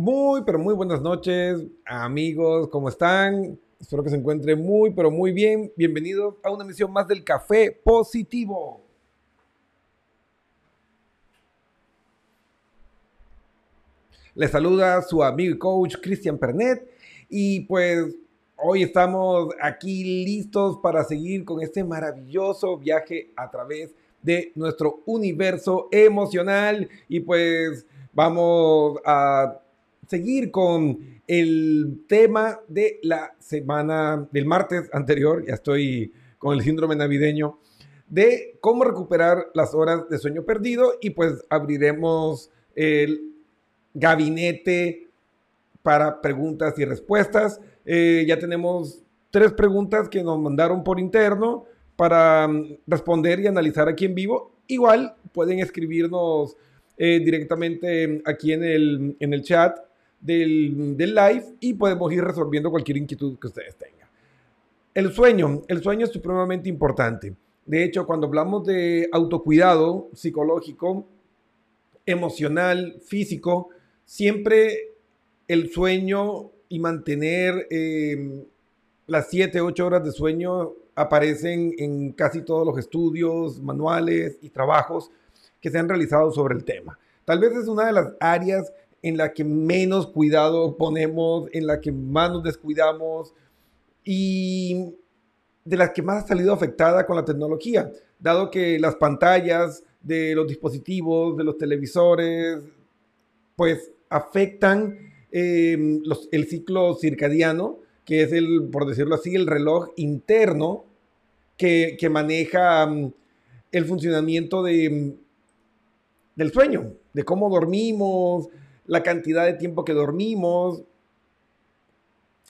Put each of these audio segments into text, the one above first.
Muy, pero muy buenas noches, amigos, ¿cómo están? Espero que se encuentren muy, pero muy bien. Bienvenidos a una emisión más del Café Positivo. Les saluda su amigo y coach Cristian Pernet y pues hoy estamos aquí listos para seguir con este maravilloso viaje a través de nuestro universo emocional y pues vamos a seguir con el tema de la semana del martes anterior, ya estoy con el síndrome navideño, de cómo recuperar las horas de sueño perdido y pues abriremos el gabinete para preguntas y respuestas. Eh, ya tenemos tres preguntas que nos mandaron por interno para mm, responder y analizar aquí en vivo. Igual pueden escribirnos eh, directamente aquí en el, en el chat del, del live y podemos ir resolviendo cualquier inquietud que ustedes tengan. El sueño, el sueño es supremamente importante. De hecho, cuando hablamos de autocuidado psicológico, emocional, físico, siempre el sueño y mantener eh, las 7, 8 horas de sueño aparecen en casi todos los estudios, manuales y trabajos que se han realizado sobre el tema. Tal vez es una de las áreas en la que menos cuidado ponemos, en la que más nos descuidamos y de las que más ha salido afectada con la tecnología, dado que las pantallas de los dispositivos, de los televisores, pues afectan eh, el ciclo circadiano, que es el, por decirlo así, el reloj interno que, maneja mm, el funcionamiento de, mm, del sueño, de cómo dormimos, la cantidad de tiempo que dormimos.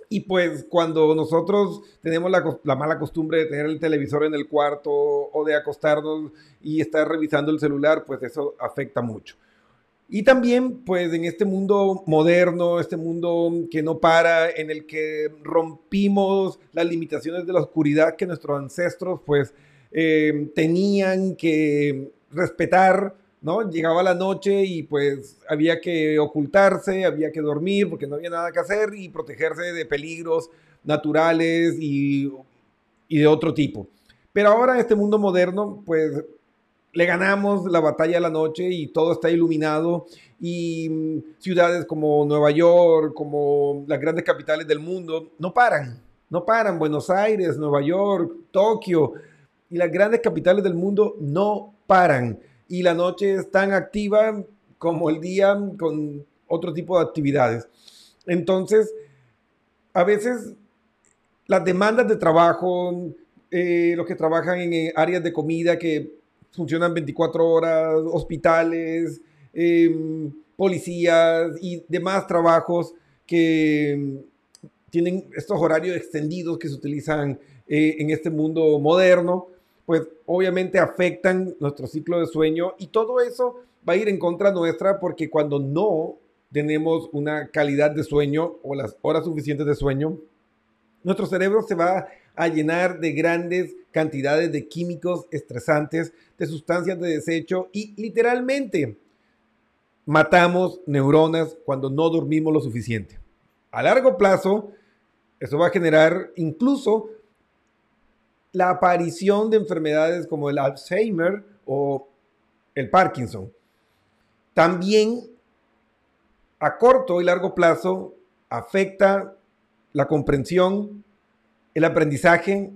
Y pues cuando nosotros tenemos la, mala costumbre de tener el televisor en el cuarto o de acostarnos y estar revisando el celular, pues eso afecta mucho. Y también, pues en este mundo moderno, este mundo que no para, en el que rompimos las limitaciones de la oscuridad que nuestros ancestros, pues, eh, tenían que respetar ¿no? Llegaba la noche y pues había que ocultarse, había que dormir porque no había nada que hacer y protegerse de peligros naturales y, de otro tipo. Pero ahora en este mundo moderno, pues le ganamos la batalla a la noche y todo está iluminado y mm, ciudades como Nueva York, como las grandes capitales del mundo, no paran, no paran. Buenos Aires, Nueva York, Tokio y las grandes capitales del mundo no paran y la noche es tan activa como el día con otro tipo de actividades. Entonces, a veces las demandas de trabajo, eh, los que trabajan en eh, áreas de comida que funcionan 24 horas, hospitales, em, policías y demás trabajos que tienen estos horarios extendidos que se utilizan eh, en este mundo moderno, pues obviamente afectan nuestro ciclo de sueño y todo eso va a ir en contra nuestra porque cuando no tenemos una calidad de sueño o las horas suficientes de sueño, nuestro cerebro se va a llenar de grandes cantidades de químicos estresantes, de sustancias de desecho y literalmente matamos neuronas cuando no dormimos lo suficiente. A largo plazo, eso va a generar incluso la aparición de enfermedades como el Alzheimer o el Parkinson. También a corto y largo plazo afecta la comprensión, el aprendizaje,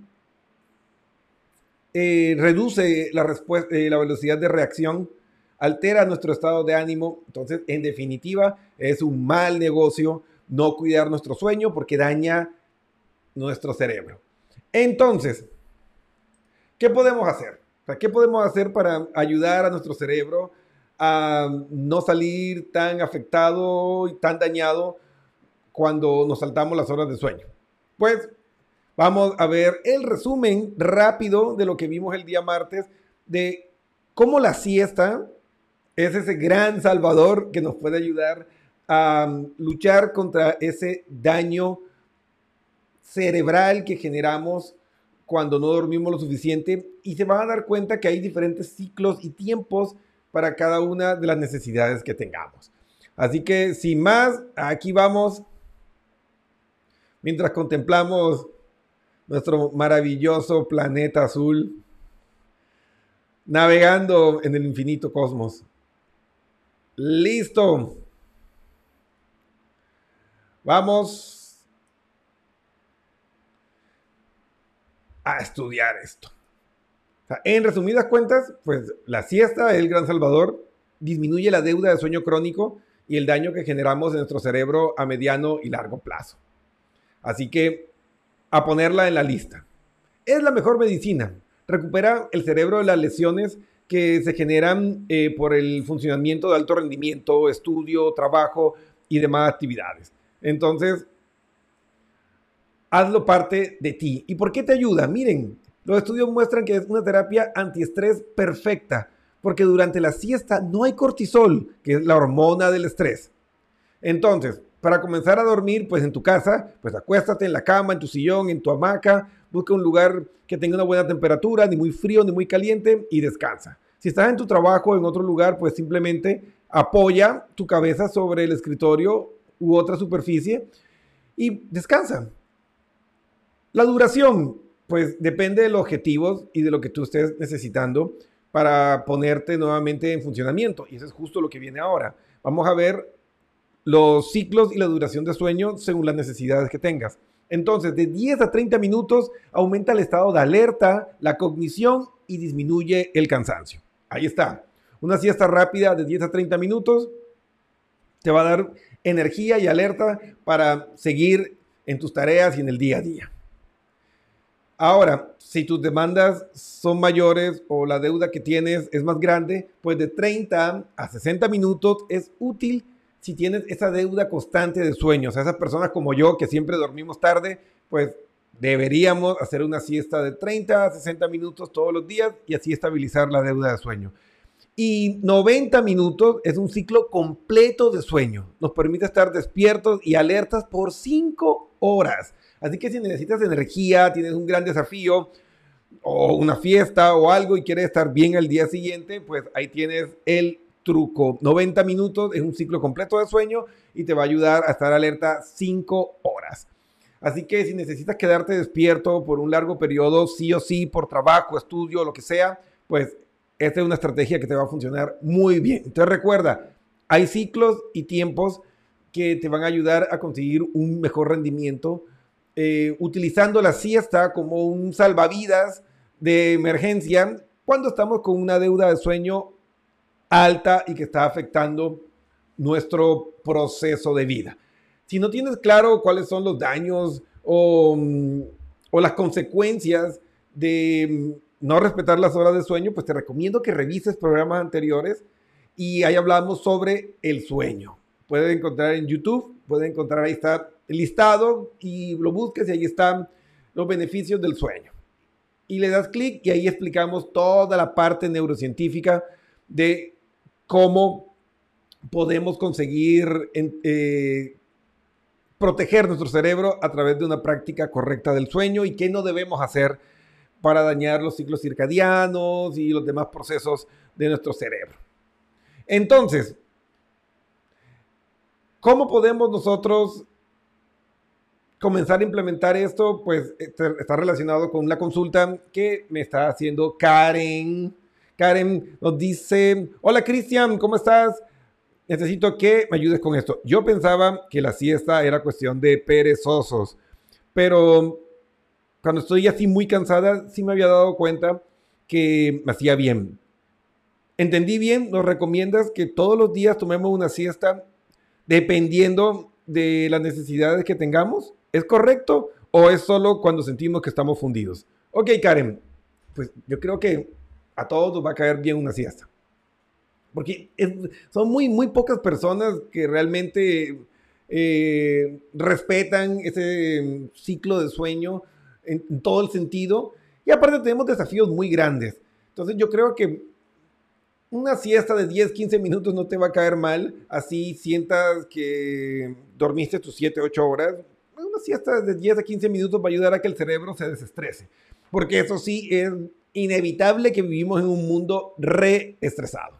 eh, reduce la, eh, la velocidad de reacción, altera nuestro estado de ánimo. Entonces, en definitiva, es un mal negocio no cuidar nuestro sueño porque daña nuestro cerebro. Entonces, ¿Qué podemos hacer? ¿Qué podemos hacer para ayudar a nuestro cerebro a no salir tan afectado y tan dañado cuando nos saltamos las horas de sueño? Pues vamos a ver el resumen rápido de lo que vimos el día martes de cómo la siesta es ese gran salvador que nos puede ayudar a luchar contra ese daño cerebral que generamos cuando no dormimos lo suficiente y se van a dar cuenta que hay diferentes ciclos y tiempos para cada una de las necesidades que tengamos. Así que sin más, aquí vamos. Mientras contemplamos nuestro maravilloso planeta azul, navegando en el infinito cosmos. Listo. Vamos a estudiar esto. en resumidas cuentas, pues la siesta, el gran salvador, disminuye la deuda de sueño crónico y el daño que generamos en nuestro cerebro a mediano y largo plazo. Así que a ponerla en la lista. Es la mejor medicina. Recupera el cerebro de las lesiones que se generan eh, por el funcionamiento de alto rendimiento, estudio, trabajo y demás actividades. Entonces, hazlo parte de ti. ¿Y por qué te ayuda? Miren, los estudios muestran que es una terapia antiestrés perfecta, porque durante la siesta no hay cortisol, que es la hormona del estrés. Entonces, para comenzar a dormir, pues en tu casa, pues acuéstate en la cama, en tu sillón, en tu hamaca, busca un lugar que tenga una buena temperatura, ni muy frío ni muy caliente, y descansa. Si estás en tu trabajo o en otro lugar, pues simplemente apoya tu cabeza sobre el escritorio u otra superficie y descansa. La duración, pues depende de los objetivos y de lo que tú estés necesitando para ponerte nuevamente en funcionamiento. Y eso es justo lo que viene ahora. Vamos a ver los ciclos y la duración de sueño según las necesidades que tengas. Entonces, de 10 a 30 minutos aumenta el estado de alerta, la cognición y disminuye el cansancio. Ahí está. Una siesta rápida de 10 a 30 minutos te va a dar energía y alerta para seguir en tus tareas y en el día a día. Ahora, si tus demandas son mayores o la deuda que tienes es más grande, pues de 30 a 60 minutos es útil si tienes esa deuda constante de sueños. A esas personas como yo que siempre dormimos tarde, pues deberíamos hacer una siesta de 30 a 60 minutos todos los días y así estabilizar la deuda de sueño. Y 90 minutos es un ciclo completo de sueño. Nos permite estar despiertos y alertas por 5 horas. Así que si necesitas energía, tienes un gran desafío o una fiesta o algo y quieres estar bien al día siguiente, pues ahí tienes el truco. 90 minutos es un ciclo completo de sueño y te va a ayudar a estar alerta 5 horas. Así que si necesitas quedarte despierto por un largo periodo, sí o sí, por trabajo, estudio, lo que sea, pues esta es una estrategia que te va a funcionar muy bien. Entonces recuerda, hay ciclos y tiempos que te van a ayudar a conseguir un mejor rendimiento eh, utilizando la siesta como un salvavidas de emergencia cuando estamos con una deuda de sueño alta y que está afectando nuestro proceso de vida. Si no tienes claro cuáles son los daños o, mm, o las consecuencias de no respetar las horas de sueño, pues te recomiendo que revises programas anteriores y ahí hablamos sobre el sueño. Puedes encontrar en YouTube, puedes encontrar ahí está listado y lo busques y ahí están los beneficios del sueño. Y le das clic y ahí explicamos toda la parte neurocientífica de cómo podemos conseguir eh, proteger nuestro cerebro a través de una práctica correcta del sueño y qué no debemos hacer para dañar los ciclos circadianos y los demás procesos de nuestro cerebro. Entonces, ¿cómo podemos nosotros comenzar a implementar esto? Pues este, está relacionado con la consulta que me está haciendo Karen. Karen nos dice, hola Cristian, ¿cómo estás? Necesito que me ayudes con esto. Yo pensaba que la siesta era cuestión de perezosos, pero cuando estoy así muy cansada, sí me había dado cuenta que me hacía bien. ¿Entendí bien? ¿Nos recomiendas que todos los días tomemos una siesta dependiendo de las necesidades que tengamos? ¿Es correcto o es solo cuando sentimos que estamos fundidos? Ok, Karen, pues yo creo que a todos nos va a caer bien una siesta. Porque son muy, muy pocas personas que realmente eh, respetan ese ciclo de sueño en, todo el sentido. Y aparte tenemos desafíos muy grandes. Entonces yo creo que una siesta de 10, 15 minutos no te va a caer mal. Así sientas que dormiste tus 7, 8 horas. Una siesta de 10 a 15 minutos va a ayudar a que el cerebro se desestrese. Porque eso sí es inevitable que vivimos en un mundo reestresado.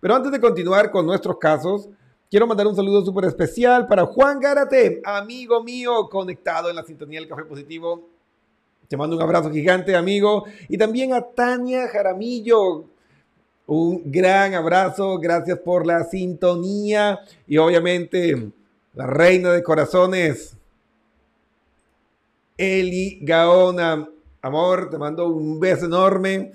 Pero antes de continuar con nuestros casos, quiero mandar un saludo súper especial para Juan Gárate, amigo mío, conectado en la sintonía del Café Positivo. Te mando un abrazo gigante, amigo. Y también a Tania Jaramillo. Un gran abrazo, gracias por la sintonía. Y obviamente, la reina de corazones, Eli Gaona. Amor, te mando un beso enorme.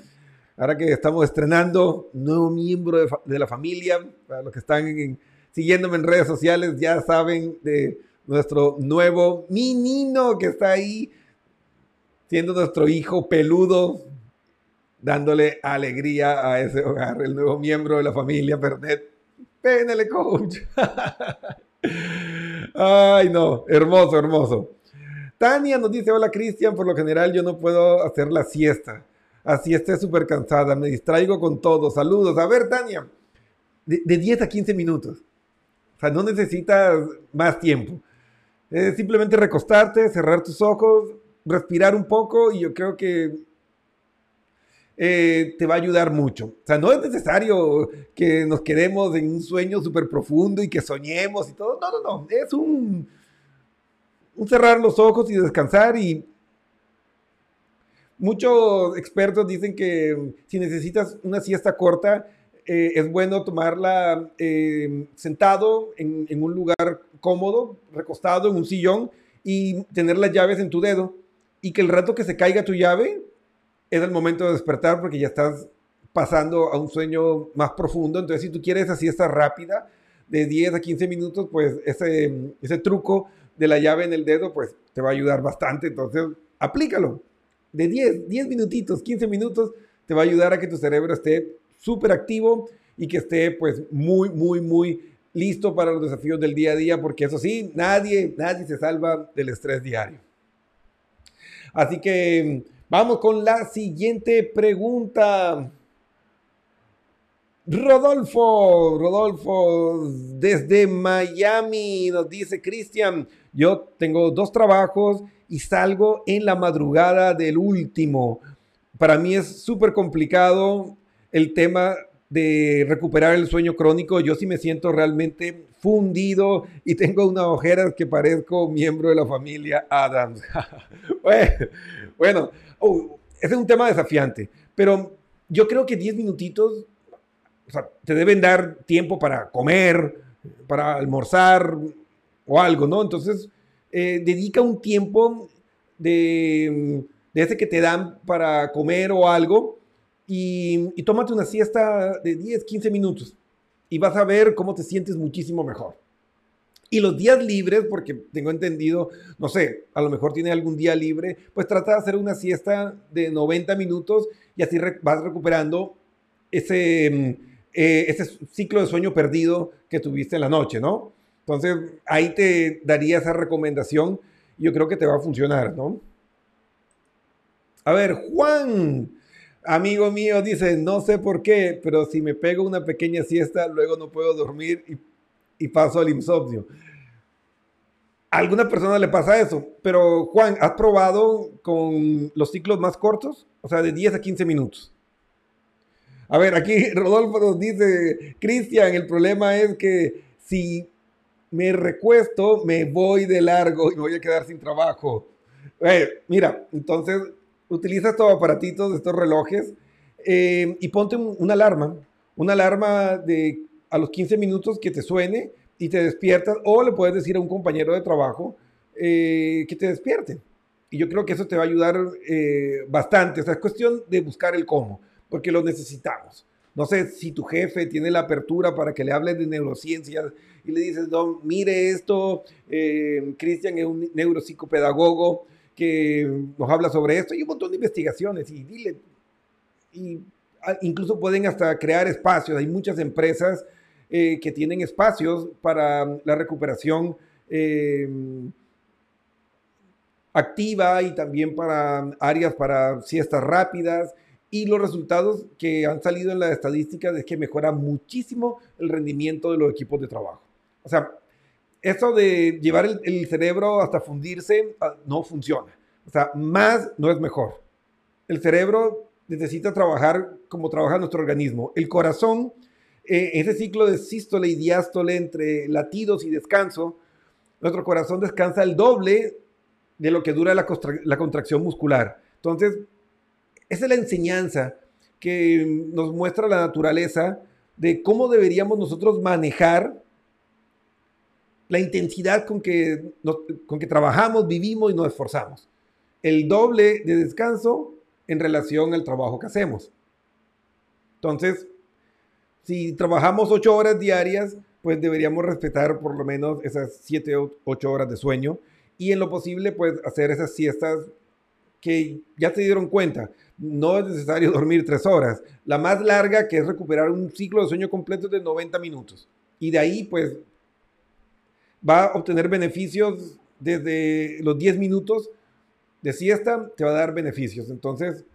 Ahora que estamos estrenando nuevo miembro de, la familia, para los que están siguiéndome en redes sociales, ya saben de nuestro nuevo menino que está ahí, siendo nuestro hijo peludo, dándole alegría a ese hogar, el nuevo miembro de la familia Pernet. Pénele, coach. Ay, no, hermoso, hermoso. Tania nos dice, hola Cristian, por lo general yo no puedo hacer la siesta. Así esté súper cansada, me distraigo con todo. Saludos. A ver, Tania, de, 10 a 15 minutos. O sea, no necesitas más tiempo. Es simplemente recostarte, cerrar tus ojos, respirar un poco y yo creo que eh, te va a ayudar mucho. O sea, no es necesario que nos quedemos en un sueño súper profundo y que soñemos y todo. No, no, no. Es un, un cerrar los ojos y descansar y muchos expertos dicen que si necesitas una siesta corta, eh, es bueno tomarla eh, sentado en, en, un lugar cómodo, recostado en un sillón y tener las llaves en tu dedo y que el rato que se caiga tu llave es el momento de despertar porque ya estás pasando a un sueño más profundo. Entonces, si tú quieres esa siesta rápida de 10 a 15 minutos, pues ese, ese truco de la llave en el dedo, pues te va a ayudar bastante. Entonces, aplícalo. De 10, 10 minutitos, 15 minutos, te va a ayudar a que tu cerebro esté súper activo y que esté pues muy, muy, muy listo para los desafíos del día a día, porque eso sí, nadie, nadie se salva del estrés diario. Así que vamos con la siguiente pregunta. Rodolfo, Rodolfo, desde Miami nos dice, Cristian, yo tengo dos trabajos y salgo en la madrugada del último. Para mí es súper complicado el tema de recuperar el sueño crónico. Yo sí me siento realmente fundido y tengo unas ojeras que parezco miembro de la familia Adams. bueno, oh, ese es un tema desafiante, pero yo creo que 10 minutitos te deben dar tiempo para comer, para almorzar, o algo, ¿no? Entonces, eh, dedica un tiempo de, de, ese que te dan para comer o algo y, y tómate una siesta de 10, 15 minutos y vas a ver cómo te sientes muchísimo mejor. Y los días libres, porque tengo entendido, no sé, a lo mejor tiene algún día libre, pues trata de hacer una siesta de 90 minutos y así vas recuperando ese, eh, ese ciclo de sueño perdido que tuviste en la noche, ¿no? Entonces, ahí te daría esa recomendación. Yo creo que te va a funcionar, ¿no? A ver, Juan, amigo mío, dice, no sé por qué, pero si me pego una pequeña siesta, luego no puedo dormir y, paso al insomnio. A alguna persona le pasa eso, pero Juan, ¿has probado con los ciclos más cortos? O sea, de 10 a 15 minutos. A ver, aquí Rodolfo nos dice, Cristian, el problema es que si me recuesto, me voy de largo y me voy a quedar sin trabajo. Mira, entonces utiliza estos aparatitos, estos relojes eh, y ponte una alarma, una alarma de a los 15 minutos que te suene y te despiertas o le puedes decir a un compañero de trabajo eh, que te despierte. Y yo creo que eso te va a ayudar bastante. O sea, es cuestión de buscar el cómo, porque lo necesitamos. No sé si tu jefe tiene la apertura para que le hables de neurociencias y le dices, no, mire esto, eh, Cristian es un neuropsicopedagogo que nos habla sobre esto y un montón de investigaciones y dile, y ah, incluso pueden hasta crear espacios. Hay muchas empresas eh, que tienen espacios para la recuperación eh, activa y también para áreas para siestas rápidas y los resultados que han salido en la estadística es que mejora muchísimo el rendimiento de los equipos de trabajo. O sea, eso de llevar el, cerebro hasta fundirse ah, no funciona. O sea, más no es mejor. El cerebro necesita trabajar como trabaja nuestro organismo. El corazón eh, ese ciclo de sístole y diástole entre latidos y descanso, nuestro corazón descansa el doble de lo que dura la, contracción muscular. Entonces, esa es la enseñanza que nos muestra la naturaleza de cómo deberíamos nosotros manejar la intensidad con que, con que trabajamos, vivimos y nos esforzamos. El doble de descanso en relación al trabajo que hacemos. Entonces, si trabajamos ocho horas diarias, pues deberíamos respetar por lo menos esas siete o ocho horas de sueño y en lo posible, pues hacer esas siestas que ya se dieron cuenta. No es necesario dormir tres horas. La más larga, que es recuperar un ciclo de sueño completo, de 90 minutos. Y de ahí, pues, va a obtener beneficios desde los 10 minutos de siesta, te va a dar beneficios. Entonces,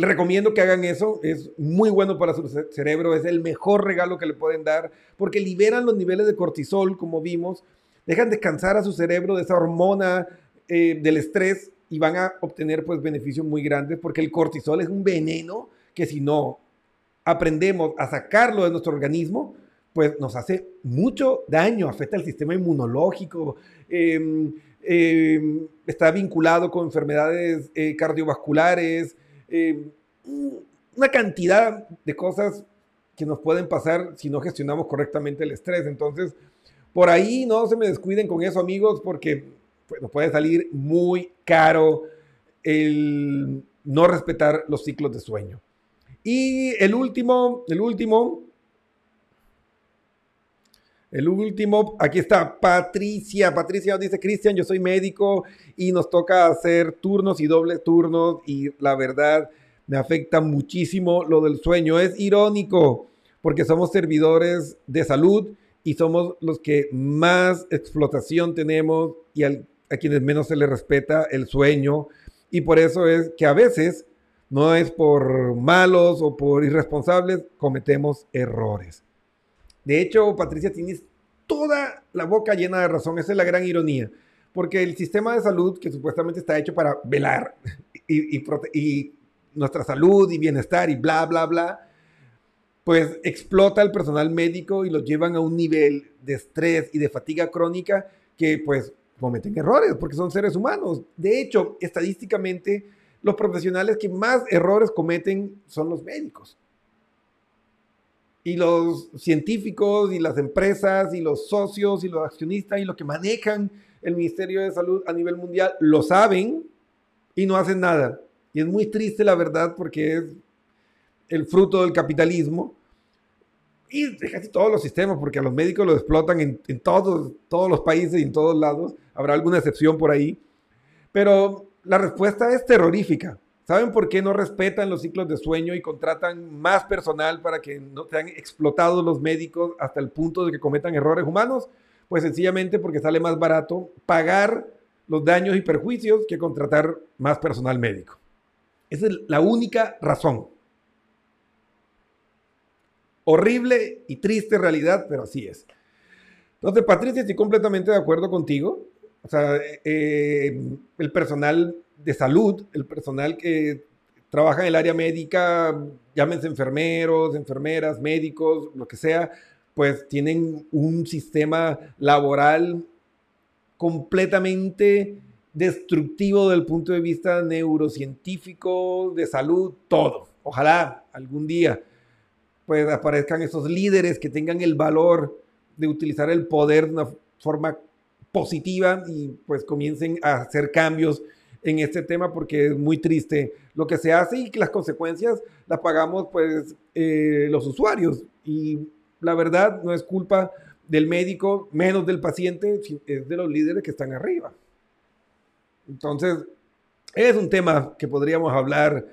le recomiendo que hagan eso. Es muy bueno para su cerebro. Es el mejor regalo que le pueden dar porque liberan los niveles de cortisol, como vimos. Dejan descansar a su cerebro de esa hormona eh, del estrés y van a obtener pues beneficios muy grandes porque el cortisol es un veneno que si no aprendemos a sacarlo de nuestro organismo, pues nos hace mucho daño, afecta al sistema inmunológico, em, em, está vinculado con enfermedades eh, cardiovasculares, em, una cantidad de cosas que nos pueden pasar si no gestionamos correctamente el estrés. Entonces, por ahí no se me descuiden con eso, amigos, porque pues, nos puede salir muy caro el no respetar los ciclos de sueño. Y el último, el último, el último, aquí está Patricia. Patricia nos dice, Cristian, yo soy médico y nos toca hacer turnos y dobles turnos y la verdad me afecta muchísimo lo del sueño. Es irónico porque somos servidores de salud y somos los que más explotación tenemos y a quienes menos se les respeta el sueño. Y por eso es que a veces no es por malos o por irresponsables, cometemos errores. De hecho, Patricia, tienes toda la boca llena de razón. Esa es la gran ironía. Porque el sistema de salud, que supuestamente está hecho para velar y, y, nuestra salud y bienestar y bla, bla, bla, pues explota el personal médico y lo llevan a un nivel de estrés y de fatiga crónica que pues cometen errores porque son seres humanos. De hecho, estadísticamente, los profesionales que más errores cometen son los médicos y los científicos y las empresas y los socios y los accionistas y los que manejan el Ministerio de Salud a nivel mundial lo saben y no hacen nada. Y es muy triste la verdad porque es el fruto del capitalismo y casi todos los sistemas, porque a los médicos los explotan en, en todos, todos los países y en todos lados. Habrá alguna excepción por ahí. Pero la respuesta es terrorífica. ¿Saben por qué no respetan los ciclos de sueño y contratan más personal para que no sean explotados los médicos hasta el punto de que cometan errores humanos? Pues sencillamente porque sale más barato pagar los daños y perjuicios que contratar más personal médico. Esa es la única razón. Horrible y triste realidad, pero así es. Entonces, Patricia, estoy completamente de acuerdo contigo. O sea, eh, el personal de salud, el personal que trabaja en el área médica, llámense enfermeros, enfermeras, médicos, lo que sea, pues tienen un sistema laboral completamente destructivo del punto de vista neurocientífico, de salud, todo. Ojalá algún día pues aparezcan esos líderes que tengan el valor de utilizar el poder de una forma positiva y pues comiencen a hacer cambios en este tema porque es muy triste lo que se hace y que las consecuencias las pagamos pues eh, los usuarios y la verdad no es culpa del médico, menos del paciente, es de los líderes que están arriba. Entonces, es un tema que podríamos hablar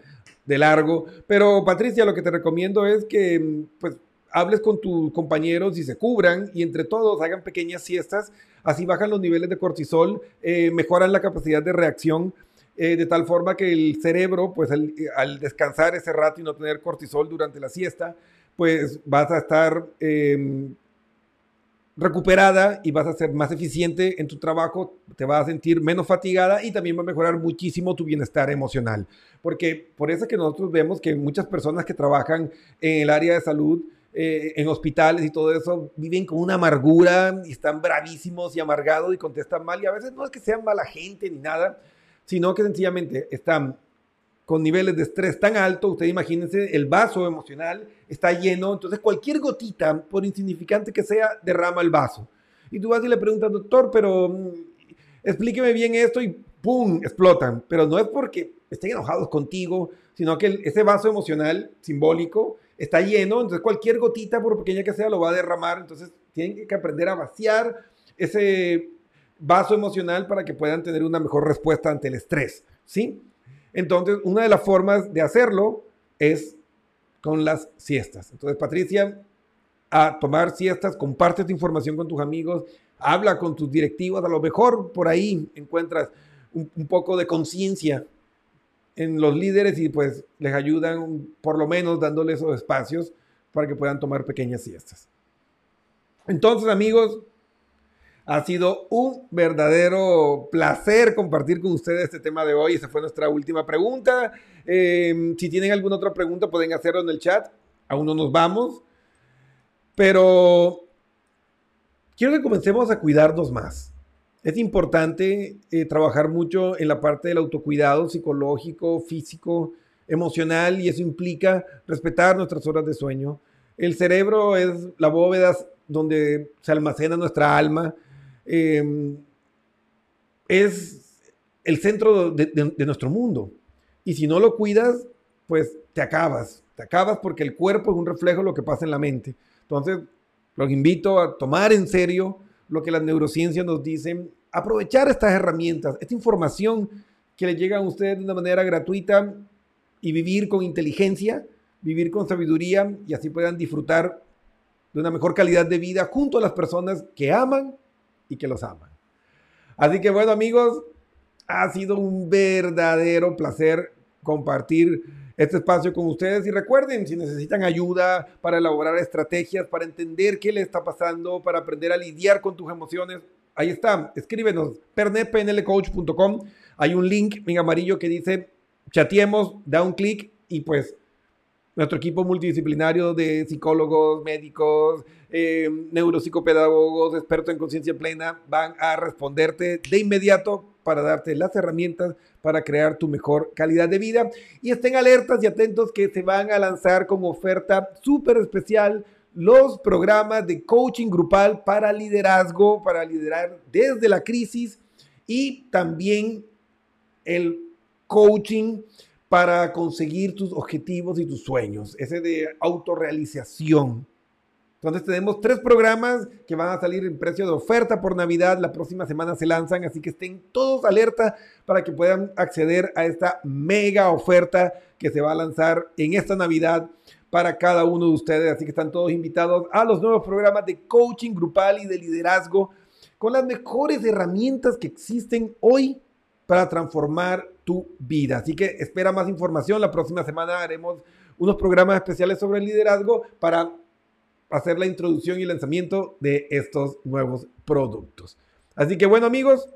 de largo, pero Patricia, lo que te recomiendo es que pues hables con tus compañeros y se cubran y entre todos hagan pequeñas siestas, así bajan los niveles de cortisol, eh, mejoran la capacidad de reacción. Eh, de tal forma que el cerebro, pues al, descansar ese rato y no tener cortisol durante la siesta, pues vas a estar em, recuperada y vas a ser más eficiente en tu trabajo, te vas a sentir menos fatigada y también va a mejorar muchísimo tu bienestar emocional. Porque por eso es que nosotros vemos que muchas personas que trabajan en el área de salud, eh, en hospitales y todo eso, viven con una amargura y están bravísimos y amargados y contestan mal. Y a veces no es que sean mala gente ni nada, sino que sencillamente están con niveles de estrés tan altos, ustedes imagínense, el vaso emocional está lleno, entonces cualquier gotita, por insignificante que sea, derrama el vaso. Y tú vas y le preguntas, doctor, pero mm, explíqueme bien esto y ¡pum! explotan. Pero no es porque estén enojados contigo, sino que ese vaso emocional simbólico está lleno, entonces cualquier gotita, por pequeña que sea, lo va a derramar. Entonces tienen que aprender a vaciar ese vaso emocional para que puedan tener una mejor respuesta ante el estrés, ¿sí? Entonces, una de las formas de hacerlo es con las siestas. Entonces, Patricia, a tomar siestas, comparte tu información con tus amigos, habla con tus directivos, a lo mejor por ahí encuentras un, un poco de conciencia en los líderes y pues les ayudan por lo menos dándoles esos espacios para que puedan tomar pequeñas siestas. Entonces, amigos, ha sido un verdadero placer compartir con ustedes este tema de hoy. Esa fue nuestra última pregunta. Eh, si tienen alguna otra pregunta, pueden hacerlo en el chat. Aún no nos vamos. Pero quiero que comencemos a cuidarnos más. Es importante eh, trabajar mucho en la parte del autocuidado psicológico, físico, emocional, y eso implica respetar nuestras horas de sueño. El cerebro es la bóveda donde se almacena nuestra alma Em, es el centro de, nuestro mundo. Y si no lo cuidas, pues te acabas. Te acabas porque el cuerpo es un reflejo de lo que pasa en la mente. Entonces, los invito a tomar en serio lo que las neurociencias nos dicen, aprovechar estas herramientas, esta información que le llega a ustedes de una manera gratuita y vivir con inteligencia, vivir con sabiduría y así puedan disfrutar de una mejor calidad de vida junto a las personas que aman y que los aman. Así que bueno amigos, ha sido un verdadero placer compartir este espacio con ustedes. Y recuerden, si necesitan ayuda para elaborar estrategias, para entender qué le está pasando, para aprender a lidiar con tus emociones, ahí está, escríbenos, pernetpnlcoach.com, hay un link en amarillo que dice chateemos, da un clic y pues nuestro equipo multidisciplinario de psicólogos, médicos, eh, neuropsicopedagogos, expertos en conciencia plena, van a responderte de inmediato para darte las herramientas para crear tu mejor calidad de vida. Y estén alertas y atentos que se van a lanzar como oferta súper especial los programas de coaching grupal para liderazgo, para liderar desde la crisis y también el coaching para conseguir tus objetivos y tus sueños, ese de autorrealización. Entonces tenemos tres programas que van a salir en precio de oferta por Navidad. La próxima semana se lanzan, así que estén todos alerta para que puedan acceder a esta mega oferta que se va a lanzar en esta Navidad para cada uno de ustedes. Así que están todos invitados a los nuevos programas de coaching grupal y de liderazgo con las mejores herramientas que existen hoy para transformar tu vida. Así que espera más información. La próxima semana haremos unos programas especiales sobre el liderazgo para hacer la introducción y lanzamiento de estos nuevos productos. Así que bueno amigos,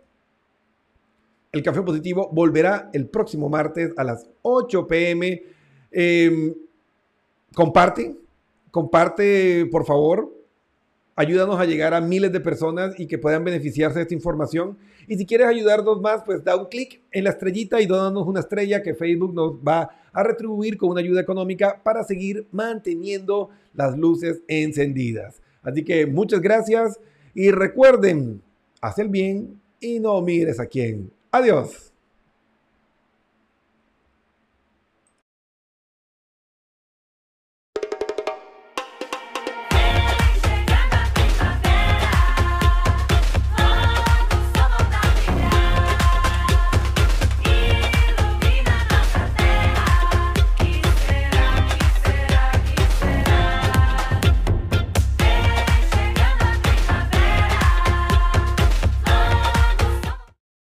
el Café Positivo volverá el próximo martes a las 8 pm. Em, comparte, comparte por favor Ayúdanos a llegar a miles de personas y que puedan beneficiarse de esta información. Y si quieres ayudarnos más, pues da un clic en la estrellita y dónanos una estrella que Facebook nos va a retribuir con una ayuda económica para seguir manteniendo las luces encendidas. Así que muchas gracias y recuerden, haz el bien y no mires a quién. Adiós.